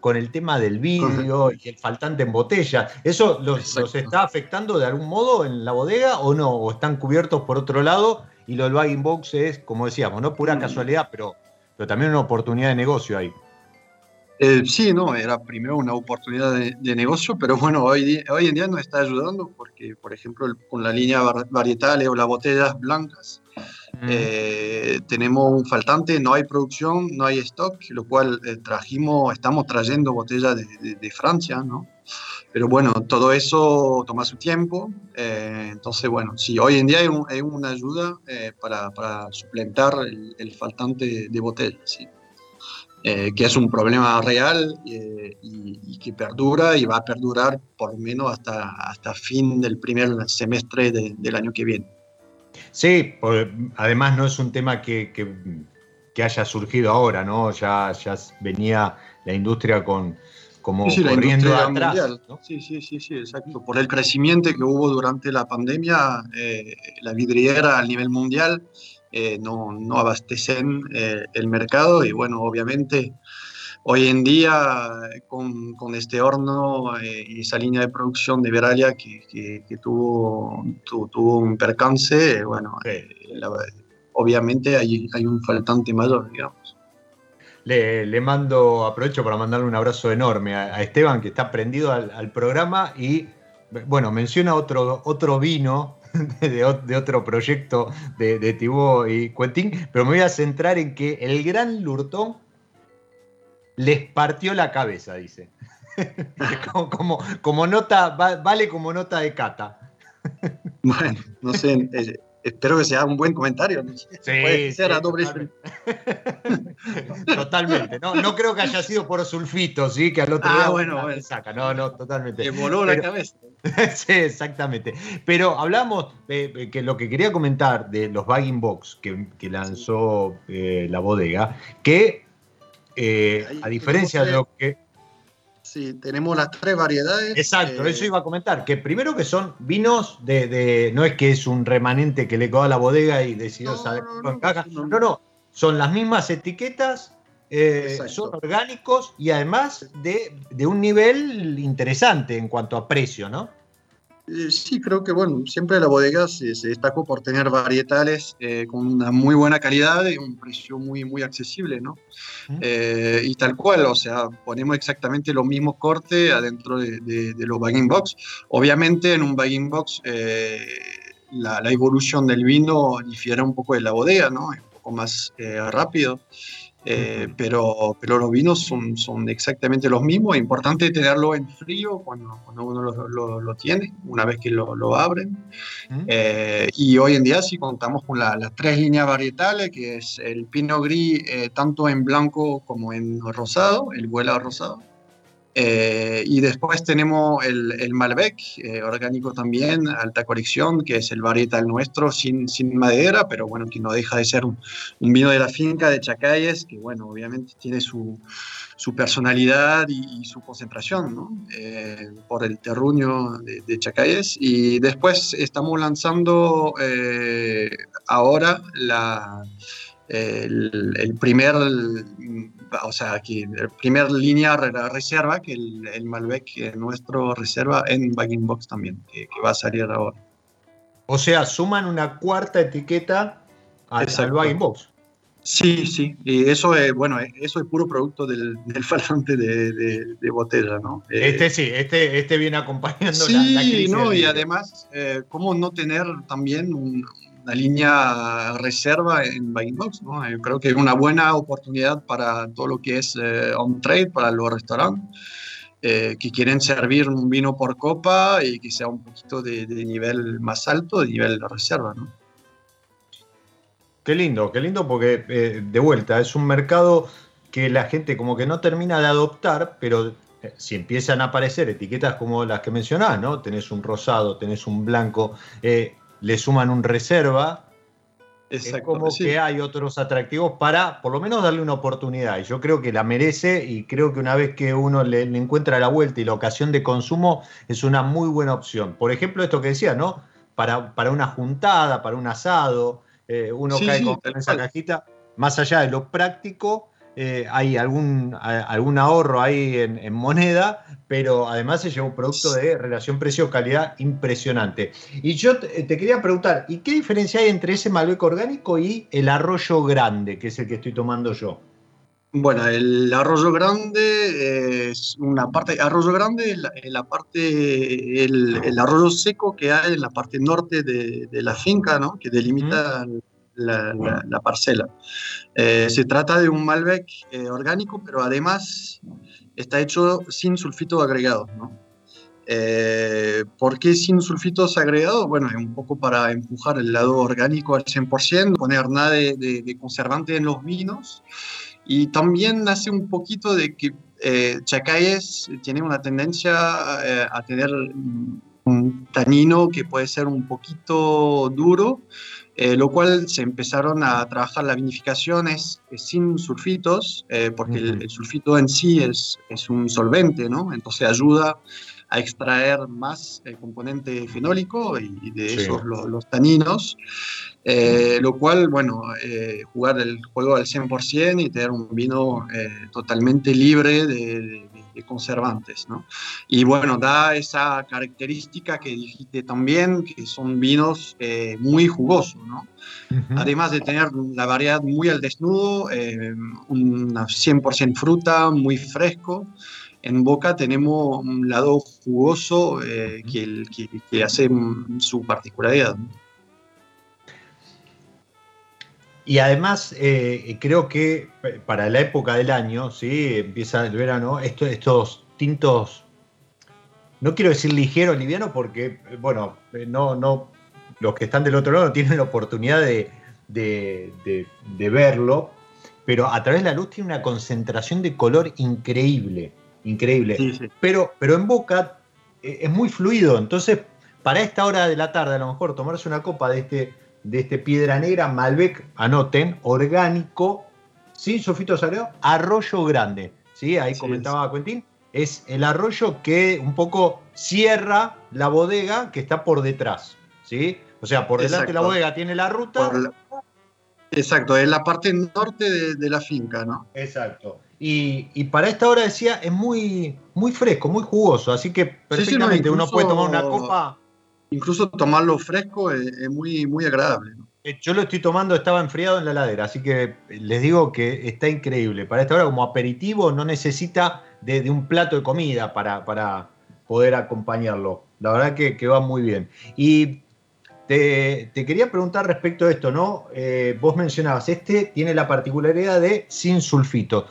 con el tema del vidrio y el faltante en botella. ¿Eso los, está afectando de algún modo en la bodega o no? ¿O están cubiertos por otro lado? Y lo del bagging box es, como decíamos, no pura mm. casualidad, pero, pero también una oportunidad de negocio ahí. Eh, sí, no, era primero una oportunidad de, negocio, pero bueno, hoy, hoy en día nos está ayudando porque, por ejemplo, con la línea varietales o las botellas blancas, eh, tenemos un faltante, no hay producción, no hay stock, lo cual eh, trajimos, estamos trayendo botellas de, Francia, ¿no? Pero bueno, todo eso toma su tiempo, entonces bueno, sí, hoy en día hay, una ayuda para, para, suplentar el, el faltante de botellas, sí. Eh, que es un problema real eh, y, que perdura y va a perdurar por lo menos hasta, hasta fin del primer semestre del año que viene. Sí, además no es un tema que, que, haya surgido ahora, ¿no? Ya, ya venía la industria con como sí, corriendo atrás. Sí, sí, sí, sí, exacto. Por el crecimiento que hubo durante la pandemia, eh, la vidriera a nivel mundial eh, no, no, abastecen eh, el mercado y bueno, obviamente hoy en día con, con este horno eh, y esa línea de producción de Veralia que, que, tuvo, tuvo un percance, bueno, obviamente hay, hay un faltante mayor, digamos. Le, le, mando, aprovecho para mandarle un abrazo enorme a, Esteban que está prendido al, al, programa y bueno, menciona otro, otro vino [laughs] de, otro proyecto de, de Thibaut y Quentin, pero me voy a centrar en que el gran Lurton les partió la cabeza, dice. [laughs] como, como, nota, vale como nota de cata. bueno, no sé, eh, espero que sea un buen comentario. Sí, ser a doble [laughs] totalmente. No, no creo que haya sido por sulfito, sí, que al otro ah, bueno, bueno. saca. No, no, totalmente. Me voló la cabeza. [laughs] sí, exactamente. Pero hablamos, de que lo que quería comentar de los bagging box que, lanzó eh, la bodega, que eh, a diferencia de lo que Sí, tenemos las tres variedades. Exacto, eso iba a comentar. Que primero que son vinos de, No es que es un remanente que le quedó a la bodega y decidió saber no, no, No, no, son las mismas etiquetas, eh, son orgánicos y además de, de, un nivel interesante en cuanto a precio, ¿no? Eh, sí, creo que bueno, siempre la bodega se, destacó por tener varietales eh, con una muy buena calidad y un precio muy, muy accesible, ¿no? Eh, y tal cual, o sea, ponemos exactamente los mismos cortes adentro de, los bagging box. Obviamente en un bagging box la, la, evolución del vino difiere un poco de la bodega, ¿no? Es un poco más rápido. Eh, pero, pero los vinos son, son exactamente los mismos. Es importante tenerlo en frío cuando, cuando uno lo, lo, tiene, una vez que lo, lo abren. Eh, y hoy en día sí contamos con las tres líneas varietales, que es el Pinot Gris, eh, tanto en blanco como en rosado, el vuela rosado. Eh, y después tenemos el, el Malbec, eh, orgánico también, alta colección, que es el varietal nuestro, sin, sin madera, pero bueno, que no deja de ser un, un, vino de la finca de Chacayes, que bueno, obviamente tiene su, su personalidad y, su concentración, ¿no? Eh, por el terruño de, de, Chacayes. Y después estamos lanzando ahora la el, primer, o sea, que el primer línea reserva, que el, el Malbec nuestro reserva en Bagging Box también, que, va a salir ahora. O sea, suman una cuarta etiqueta al, Bagging Box. Sí, sí, y eso es, bueno, eso es puro producto del, del falsante de, botella, ¿no? Este eh, sí, este, este viene acompañando sí, la, crisis. no, y además, eh, ¿cómo no tener también una línea reserva en Box, ¿no? Yo creo que es una buena oportunidad para todo lo que es eh, on-trade, para los restaurantes. que quieren servir un vino por copa y que sea un poquito de, de nivel más alto, de nivel de reserva, ¿no? Qué lindo, qué lindo porque eh, de vuelta es un mercado que la gente como que no termina de adoptar, pero eh, si empiezan a aparecer etiquetas como las que mencionás, ¿no? Tenés un rosado, tenés un blanco, eh, le suman un reserva, es como que hay otros atractivos para por lo menos darle una oportunidad. Y yo creo que la merece y creo que una vez que uno le, encuentra la vuelta y la ocasión de consumo es una muy buena opción. Por ejemplo, esto que decía, ¿no? Para, para una juntada, para un asado, eh, uno cae con esa cajita, más allá de lo práctico, eh, hay algún, algún ahorro ahí en, moneda, pero además se lleva un producto de relación precio-calidad impresionante. Y yo te, quería preguntar, ¿y qué diferencia hay entre ese Malbec orgánico y el arroyo grande, que es el que estoy tomando yo? Bueno, el arroyo grande es una parte, arroyo grande es la, parte, el, arroyo seco que hay en la parte norte de, la finca, ¿no? que delimita la, parcela. Eh, se trata de un Malbec eh, orgánico, pero además está hecho sin sulfito agregado. ¿no? Eh, ¿Por qué sin sulfitos agregados? Bueno, es un poco para empujar el lado orgánico al 100%, poner nada de, de conservante en los vinos. Y también nace un poquito de que eh, Chacayes tiene una tendencia eh, a tener un tanino que puede ser un poquito duro, eh, lo cual se empezaron a trabajar las vinificaciones sin sulfitos, eh, porque el, sulfito en sí es, es un solvente, ¿no? Entonces ayuda a extraer más el componente fenólico y, de esos los, taninos, eh, lo cual, bueno, eh, jugar el juego al 100% y tener un vino eh, totalmente libre de, conservantes, ¿no? Y bueno, da esa característica que dijiste también, que son vinos muy jugosos, ¿no? Además de tener la variedad muy al desnudo, una 100% fruta, muy fresco, en Boca tenemos un lado jugoso eh, que, hace su particularidad. Y además, eh, creo que para la época del año, ¿sí? empieza el verano, estos tintos, no quiero decir ligero, liviano, porque, bueno, no, no, los que están del otro lado no tienen la oportunidad de, de verlo, pero a través de la luz tiene una concentración de color increíble increíble. Pero, pero en Boca eh, es muy fluido, entonces para esta hora de la tarde a lo mejor tomarse una copa de este, de este piedra negra Malbec, anoten, orgánico, sin sulfitos agregados, arroyo grande. ¿sí? Ahí comentaba Quentin, es el arroyo que un poco cierra la bodega que está por detrás. ¿sí? O sea, por delante de la bodega tiene la ruta. Exacto, es la parte norte de, de la finca, ¿no? Exacto. Y, para esta hora decía, es muy, muy fresco, muy jugoso, así que perfectamente uno puede tomar una copa. Incluso tomarlo fresco es, muy, muy agradable. Eh, yo lo estoy tomando, estaba enfriado en la ladera, así que les digo que está increíble. Para esta hora, como aperitivo, no necesita de, un plato de comida para, para, poder acompañarlo. La verdad que, que va muy bien. Y te, quería preguntar respecto a esto, ¿no? Eh, vos mencionabas, este tiene la particularidad de sin sulfito.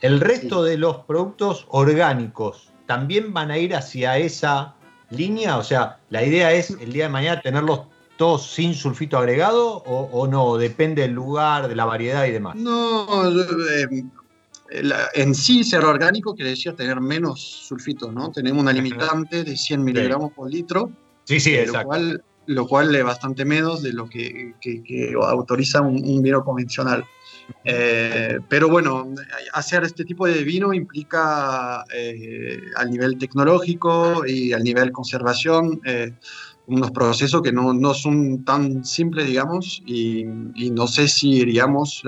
¿El resto de los productos orgánicos también van a ir hacia esa línea? O sea, ¿la idea es el día de mañana tenerlos todos sin sulfito agregado o, no? Depende del lugar, de la variedad y demás. No, eh, en sí ser orgánico quiere decir tener menos sulfitos, ¿no? Tenemos una limitante de 100 miligramos por litro. Sí, sí, eh, exacto. Lo cual, lo cual es bastante menos de lo que, autoriza un vino convencional. Eh, pero bueno, hacer este tipo de vino implica eh, al nivel tecnológico y al nivel conservación eh, unos procesos que no, no, son tan simples, digamos, y, no sé si iríamos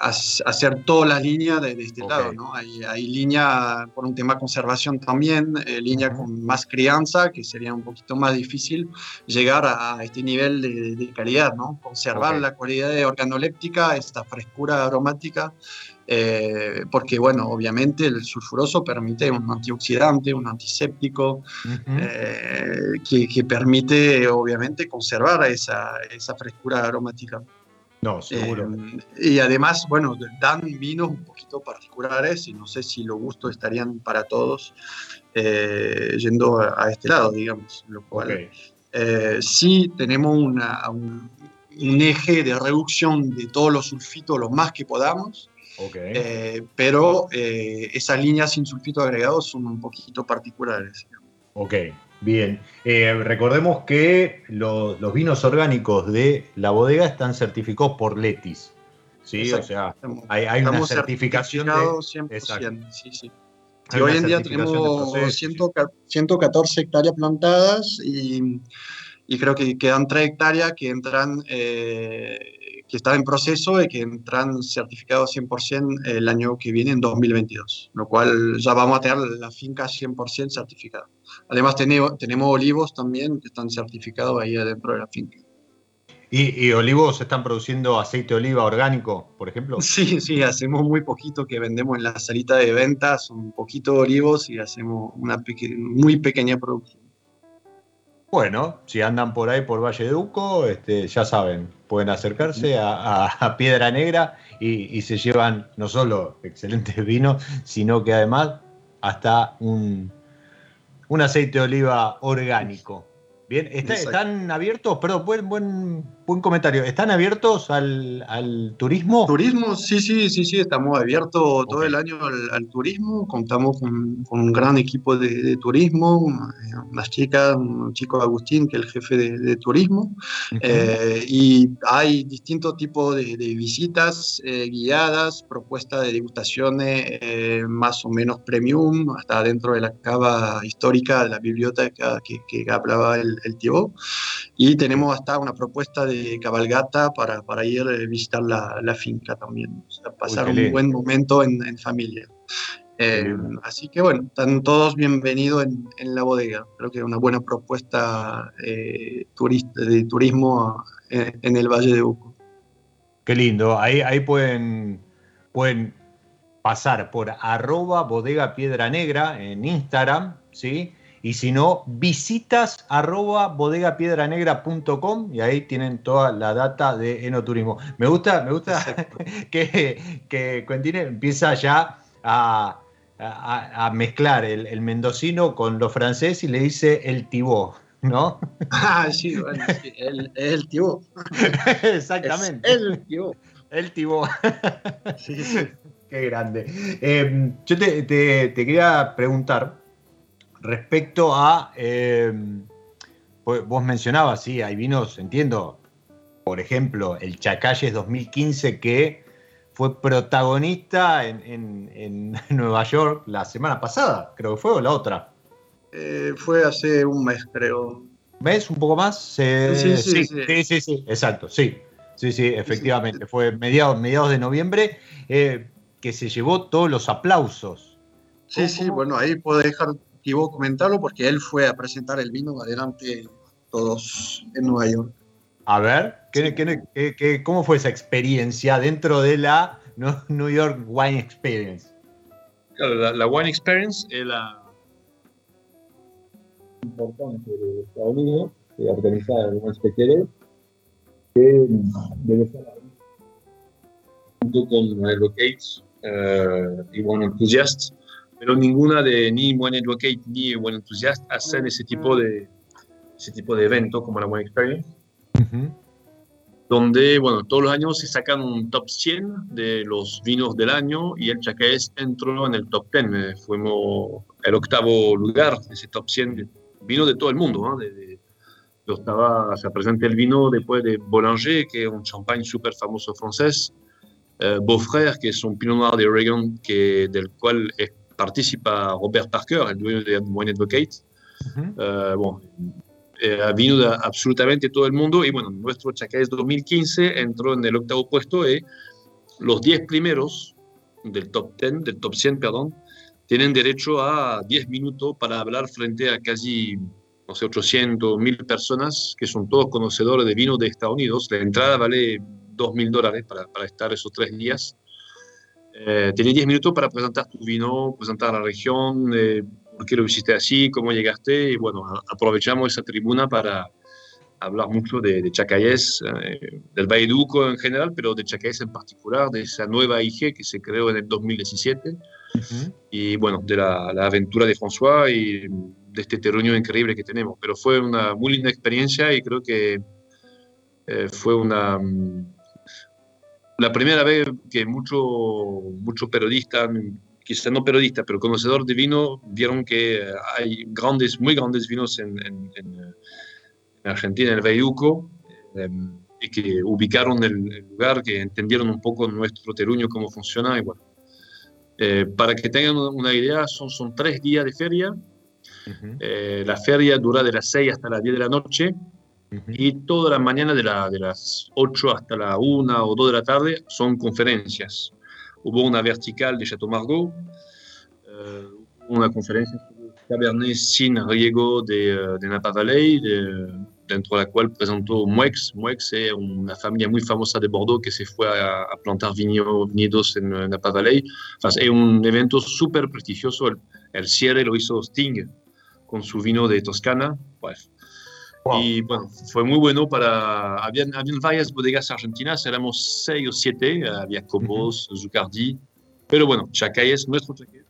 hacer toda la línea de, este lado, ¿no? Hay, hay, línea por un tema conservación también, eh, línea con más crianza, que sería un poquito más difícil llegar a, este nivel de, calidad, ¿no? Conservar la cualidad organoléptica, esta frescura aromática, eh, porque, bueno, obviamente el sulfuroso permite un antioxidante, un antiséptico, eh, que, que, permite, obviamente, conservar esa, esa frescura aromática. No, seguro. Eh, y además, bueno, dan vinos un poquito particulares y no sé si los gustos estarían para todos eh, yendo a, este lado, digamos. Lo cual eh, sí tenemos una, un, eje de reducción de todos los sulfitos lo más que podamos. pero esas líneas sin sulfito agregados son un poquito particulares. Ok, Bien, eh, recordemos que los vinos orgánicos de la bodega están certificados por Letis. Sí, o sea, hay, una certificación. De... 100%, sí, sí. Y hoy en día tenemos 114 hectáreas plantadas y, creo que quedan 3 hectáreas que entran eh, que está en proceso y que entran certificados 100% el año que viene, en 2022, lo cual ya vamos a tener la finca 100% certificada. Además tenemos, tenemos olivos también que están certificados ahí adentro de la finca. ¿Y, olivos están produciendo aceite de oliva orgánico, por ejemplo? [laughs] Sí, sí, hacemos muy poquito que vendemos en la salita de ventas, un poquito de olivos y hacemos una muy pequeña producción. Bueno, si andan por ahí por Valle de Uco, este, ya saben, pueden acercarse a, Piedra Negra y, se llevan no solo excelentes [laughs] vinos, sino que además hasta un, un aceite de oliva orgánico. Bien, ¿están abiertos? Perdón, buen, buen, buen comentario. ¿Están abiertos al, turismo? Turismo, sí, sí, sí, sí, estamos abiertos todo el año al, turismo. Contamos con, un gran equipo de, turismo, unas chicas, un chico Agustín, que es el jefe de, turismo. Eh, y hay distintos tipos de, visitas eh, guiadas, propuestas de degustaciones eh, más o menos premium, hasta dentro de la cava histórica de la biblioteca que, que hablaba el el, tío. Y tenemos hasta una propuesta de cabalgata para, para ir a visitar la, la finca también, pasar un buen momento en, en familia. Eh, así que bueno, están todos bienvenidos en, en, la bodega. Creo que es una buena propuesta eh, turista, de turismo en, en, el Valle de Uco. Qué lindo. Ahí, ahí pueden, pueden pasar por arroba bodega piedra negra en Instagram, ¿sí? Y si no, visitas arroba bodegapiedranegra.com y ahí tienen toda la data de enoturismo. Me gusta, me gusta [laughs] que, que Quentin empieza ya a, mezclar el, mendocino con lo francés y le dice el tibó. ¿No? [laughs] Ah, sí, bueno, sí, el, el tibó. [laughs] Exactamente. el tibó. El tibó. Sí, sí. Qué grande. Eh, yo te, te, te quería preguntar, respecto a, em, pues, vos mencionabas, sí, hay vinos, entiendo, por ejemplo, el Chacalles 2015 que fue protagonista en, [laughs] Nueva York la semana pasada, creo que fue, o la otra. Eh, fue hace un mes, creo. ¿Mes? ¿Un poco más? Sí, sí, sí, sí, exacto, sí. Sí, sí, efectivamente. Fue mediados, mediados de noviembre eh, que se llevó todos los aplausos. Sí, sí, bueno, ahí puedo dejar comentarlo porque él fue a presentar el vino adelante todos en Nueva York. A ver, cómo fue esa experiencia dentro de la New York Wine Experience? Claro, la, Wine Experience es la importante de Estados Unidos, que organiza el Wine que debe estar junto con Advocates uh, y One Enthusiasts pero ninguna de ni One Advocate ni One Enthusiast hacen ese tipo de, ese tipo de evento como la One Experience, donde, bueno, todos los años se sacan un top 100 de los vinos del año y el Chacaés entró en el top 10. Eh, fuimos el octavo lugar de ese top 100 vino de todo el mundo. ¿no? De, estaba, se presenta el vino después de Boulanger, que es un champagne súper famoso francés. Eh, Beaufrère, que es un Pinot Noir de Oregon, que, del cual es participa Robert Parker, el dueño de Wine Advocate. Eh, bueno, eh, ha vino de absolutamente todo el mundo y bueno, nuestro Chacaés 2015 entró en el octavo puesto y los 10 primeros del top 10, del top 100, perdón, tienen derecho a 10 minutos para hablar frente a casi, no sé, 800, 1000 personas que son todos conocedores de vino de Estados Unidos. La entrada vale 2.000 dólares para, para, estar esos tres días. Eh, tienes 10 minutos para presentar tu vino, presentar la región, eh, por qué lo hiciste así, cómo llegaste. Y bueno, aprovechamos esa tribuna para hablar mucho de, de Chacayes, eh, del Valle Duco en general, pero de Chacayes en particular, de esa nueva IG que se creó en el 2017. Y bueno, de la, la, aventura de François y de este terruño increíble que tenemos. Pero fue una muy linda experiencia y creo que eh, fue una la primera vez que muchos mucho periodistas, quizá no periodistas, pero conocedores de vino, vieron que hay grandes, muy grandes vinos en, en, en Argentina, en el Veyuco, eh, y que ubicaron el, lugar, que entendieron un poco nuestro terruño, cómo funciona. Y bueno, eh, para que tengan una idea, son, son tres días de feria. Eh, la feria dura de las 6 hasta las 10 de la noche y toda la mañana de, la, de las 8 hasta la 1 o 2 de la tarde son conferencias. Hubo una vertical de Chateau Margaux, eh, una conferencia sobre Cabernet sin riego de, eh, de Napa Valley, de, dentro de la cual presentó Muex. Muex es una familia muy famosa de Bordeaux que se fue a, a plantar viñedos en, Napa Valley. Es un evento súper prestigioso. El, el, cierre lo hizo Sting con su vino de Toscana. Pues, Wow. Y bueno, fue muy bueno para... Habían, habían, varias bodegas argentinas, éramos seis o siete, había Cobos, uh -huh. Zucardi, pero bueno, Chacayes, nuestro Chacayes,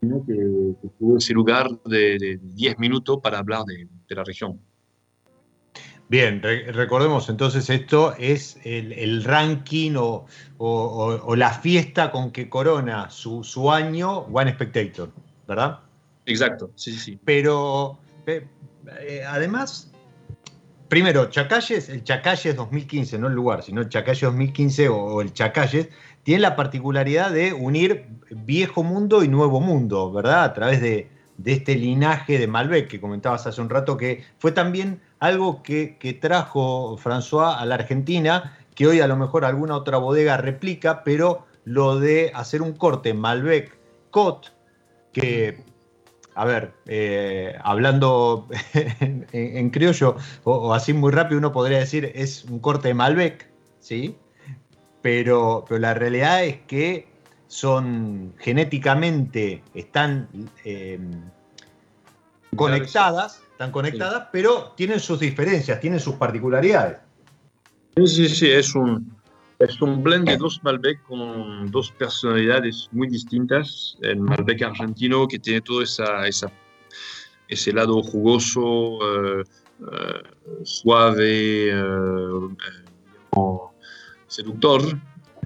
que, que tuvo ese lugar de, de 10 minutos para hablar de, de la región. Bien, re recordemos entonces esto es el, el ranking o, o, o, la fiesta con que corona su, su, año One Spectator, ¿verdad? Exacto, sí, sí. Pero eh, además primero, Chacalles, el Chacalles 2015, no el lugar, sino el Chacalles 2015 o, el Chacalles, tiene la particularidad de unir viejo mundo y nuevo mundo, ¿verdad? A través de, de este linaje de Malbec que comentabas hace un rato, que fue también algo que, que, trajo François a la Argentina, que hoy a lo mejor alguna otra bodega replica, pero lo de hacer un corte Malbec Cot, que a ver, eh, hablando [laughs] en, en criollo o, o, así muy rápido, uno podría decir es un corte de Malbec, ¿sí? Pero, pero la realidad es que son genéticamente, están eh, conectadas, están conectadas, sí. pero tienen sus diferencias, tienen sus particularidades. Sí, sí, sí, es un, es un blend de dos Malbec con dos personalidades muy distintas. El Malbec argentino que tiene todo esa, esa ese lado jugoso, uh, uh, suave, uh, seductor.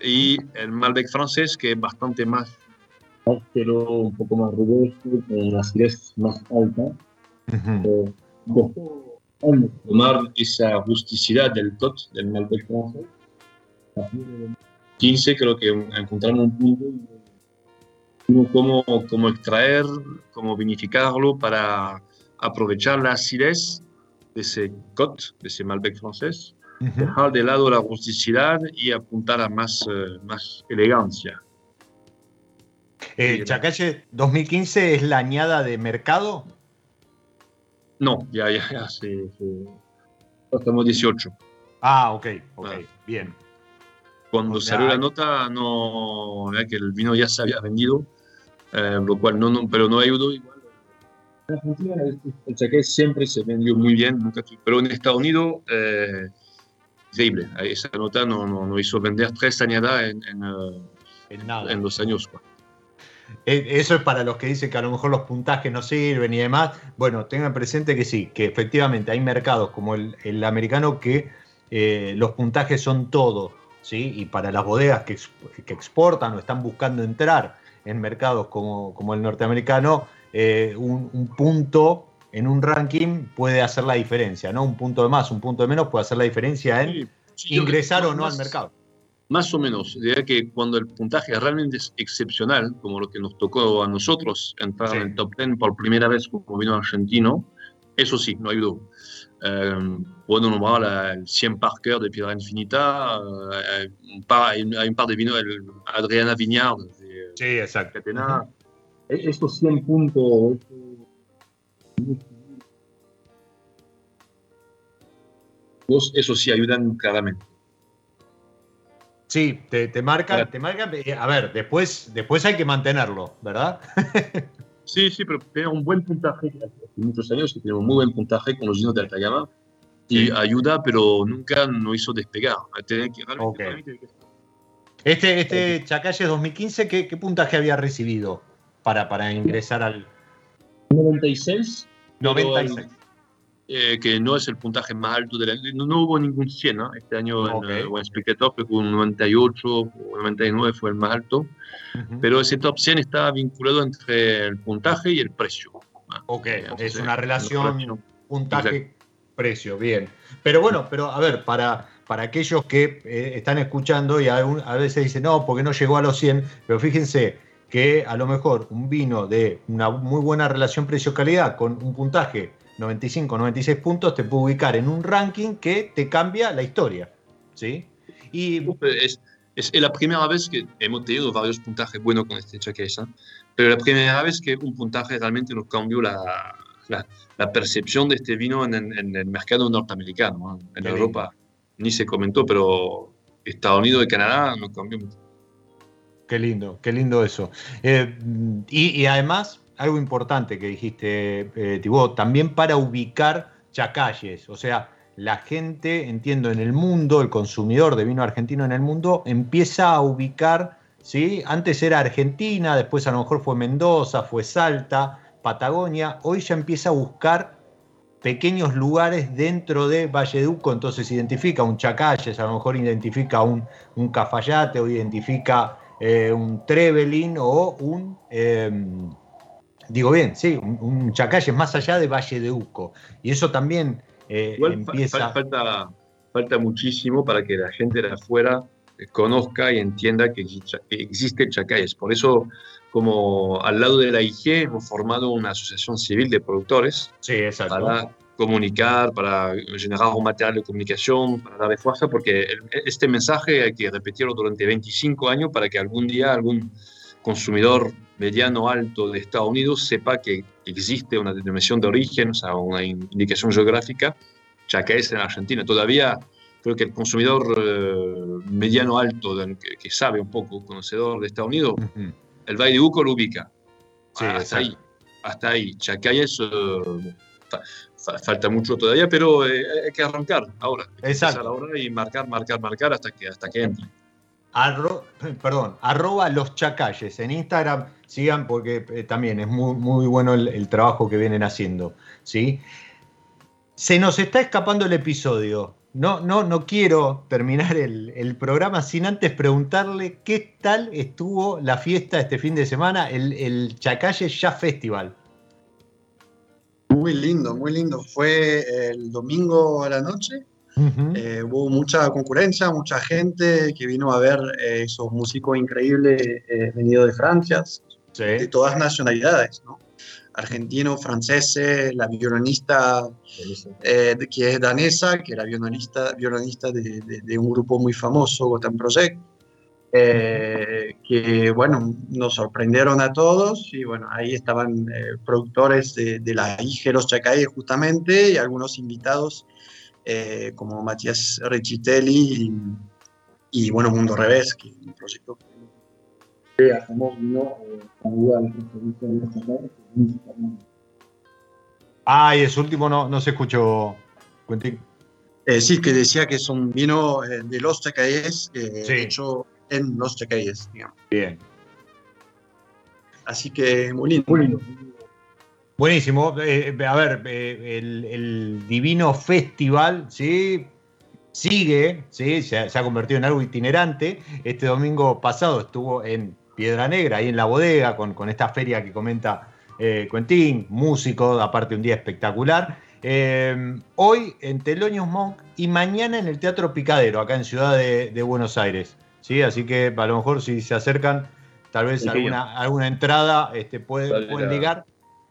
Y el Malbec francés que es bastante más áspero, un poco más rugoso, con la acidez más alta. -huh. tomar esa rusticidad del tot del Malbec francés 15 creo que encontramos un punto cómo, cómo extraer, cómo vinificarlo para aprovechar la acidez de ese cot, de ese Malbec francés, uh -huh. dejar de lado la rusticidad y apuntar a más, uh, más elegancia. Eh, ¿Chacalle 2015 es la añada de mercado? No, ya, ya, ya, sí, sí. estamos 18. Ah, ok, ok, ah. bien. Cuando o sea, salió la nota, no, que el vino ya se había vendido, eh, lo cual no, no, pero no ayudó igual. En Argentina el chaqué siempre se vendió muy bien, nunca, pero en Estados Unidos, eh, increíble. Esa nota no, no, no, hizo vender tres añadas en, en, uh, en, en dos años. Pues. Eso es para los que dicen que a lo mejor los puntajes no sirven y demás. Bueno, tengan presente que sí, que efectivamente hay mercados como el, el americano que eh, los puntajes son todo ¿sí? y para las bodegas que, que, exportan o están buscando entrar en mercados como, como el norteamericano, eh, un, un, punto en un ranking puede hacer la diferencia, ¿no? Un punto de más, un punto de menos puede hacer la diferencia en sí, ingresar o no más, al mercado. Más o menos, diría que cuando el puntaje realmente es excepcional, como lo que nos tocó a nosotros, entrar sí. en el top 10 por primera vez como vino argentino, eso sí, no ayudó. Eh, puedo nombrar el 100 Parker de Piedra Infinita, eh, un par, hay, un par de vinos, el Adriana Viñard. De, sí, exacto. Estos 100 puntos. Eso sí ayudan claramente. Sí, te, te marca, te marca. Eh, a ver, después, después hay que mantenerlo, ¿verdad? [laughs] sí, sí, pero tiene un buen puntaje. Muchos años que tenemos muy buen puntaje con los vinos de alta gama. Y ayuda, pero nunca nos hizo despegar. Este, este Chacalle 2015, ¿qué, ¿qué, puntaje había recibido para, para ingresar al. 96. 96. Eh, que no es el puntaje más alto de la... No, no hubo ningún 100 ¿no? este año en uh, Speaker Top, un 98 o 99 fue el más alto, pero ese top 100 está vinculado entre el puntaje y el precio. Ok, es una relación puntaje-precio, bien. Pero bueno, pero a ver, para, para aquellos que eh, están escuchando y a, a veces dicen, no, porque no llegó a los 100, pero fíjense que a lo mejor un vino de una muy buena relación precio-calidad con un puntaje 95, 96 puntos, te puede ubicar en un ranking que te cambia la historia. ¿sí? Y... Es, es la primera vez que hemos tenido varios puntajes buenos con este chaqueta, pero la primera vez que un puntaje realmente nos cambió la, la, percepción de este vino en, el mercado norteamericano. En Europa ni se comentó, pero Estados Unidos y Canadá nos cambió mucho. Qué lindo, qué lindo eso. Eh, y, y, además, algo importante que dijiste, eh, Tibó, también para ubicar chacalles. O sea, la gente, entiendo, en el mundo, el consumidor de vino argentino en el mundo, empieza a ubicar, ¿sí? Antes era Argentina, después a lo mejor fue Mendoza, fue Salta, Patagonia, hoy ya empieza a buscar pequeños lugares dentro de Valleduco, entonces identifica un Chacalles, a lo mejor identifica un, un Cafayate o identifica eh, un Trevelin o un... Em, Digo bien, sí, un, Chacalle más allá de Valle de Uco. Y eso también eh, empieza... falta, falta muchísimo para que la gente de afuera conozca y entienda que existe Chacalles. Por eso, como al lado de la IG, hemos formado una asociación civil de productores sí, exacto. para comunicar, para generar un material de comunicación, para darle fuerza, porque este mensaje hay que repetirlo durante 25 años para que algún día algún consumidor mediano alto de Estados Unidos sepa que existe una denominación de origen, o sea, una indicación geográfica, ya que es en Argentina. Todavía creo que el consumidor eh, mediano alto, que, sabe un poco, conocedor de Estados Unidos, el Valle de Uco lo ubica. hasta ahí. Hasta ahí. Chacayes eh, falta mucho todavía, pero eh, hay que arrancar ahora. Exacto. Ahora y marcar, marcar, marcar hasta que, hasta que entre. [laughs] perdón, arroba los chacalles en Instagram sigan porque eh, también es muy, muy bueno el, trabajo que vienen haciendo. ¿sí? Se nos está escapando el episodio. No, no, no quiero terminar el, programa sin antes preguntarle qué tal estuvo la fiesta este fin de semana, el, el Chacalle Ya Festival. Muy lindo, muy lindo. Fue el domingo a la noche. Eh, hubo mucha concurrencia, mucha gente que vino a ver eh, esos músicos increíbles venidos de Francia, de todas nacionalidades, ¿no? Argentinos, franceses, la violinista eh, que es danesa, que era violinista, violinista de, de, un grupo muy famoso, Gotham Project, eh, que bueno, nos sorprendieron a todos y bueno, ahí estaban eh, productores de, de la IG Los justamente y algunos invitados como Matías Recitelli y, y, bueno, Mundo Revés, que es un proyecto hacemos vino Ah, y ese último no, no se escuchó, Quentin. Eh, sí, que decía que es un vino eh, de los Chacayes, eh, hecho en los Chacayes, digamos. Bien. Así que muy lindo. Muy lindo. Buenísimo. Eh, a ver, el, el, Divino Festival, ¿sí? Sigue, ¿sí? Se se ha convertido en algo itinerante. Este domingo pasado estuvo en Piedra Negra, ahí en la bodega, con, con esta feria que comenta eh, Quentin, músico, aparte un día espectacular. Eh, hoy en Teloños Monk y mañana en el Teatro Picadero, acá en Ciudad de, Buenos Aires. ¿sí? Así que a lo mejor si se acercan, tal vez alguna, alguna entrada este, pueden, pueden ligar.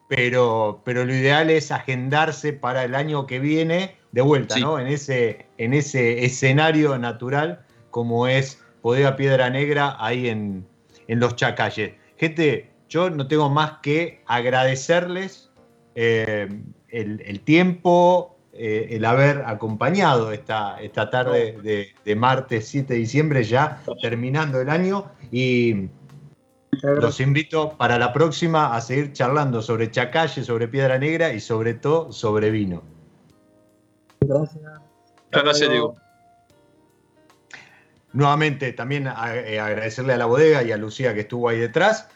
pero, pero lo ideal es agendarse para el año que viene de vuelta, ¿no? En ese, en ese escenario natural como es Bodega Piedra Negra ahí en, los Chacalles. Gente, yo no tengo más que agradecerles eh, el, tiempo, eh, el haber acompañado esta, esta tarde de, de, martes 7 de diciembre, ya terminando el año. Y los invito para la próxima a seguir charlando sobre Chacalle, sobre Piedra Negra y sobre todo sobre vino. Gracias. Gracias, Diego. Nuevamente, también eh, agradecerle a la bodega y a Lucía que estuvo ahí detrás.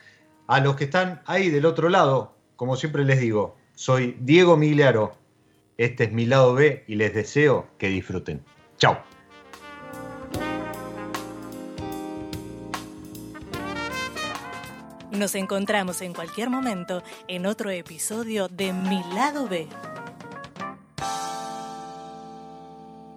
A los que están ahí del otro lado, como siempre les digo, soy Diego Migliaro. Este es mi lado B y les deseo que disfruten. Chao. Nos encontramos en cualquier momento en otro episodio de Mi lado B.